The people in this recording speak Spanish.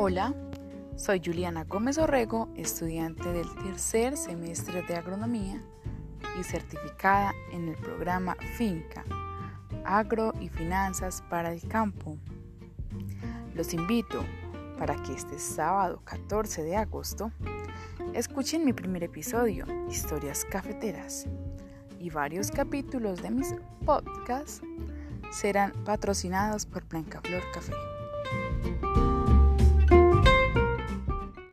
Hola, soy Juliana Gómez Orrego, estudiante del tercer semestre de agronomía y certificada en el programa Finca, Agro y Finanzas para el Campo. Los invito para que este sábado 14 de agosto escuchen mi primer episodio, Historias Cafeteras, y varios capítulos de mis podcasts serán patrocinados por Flor Café.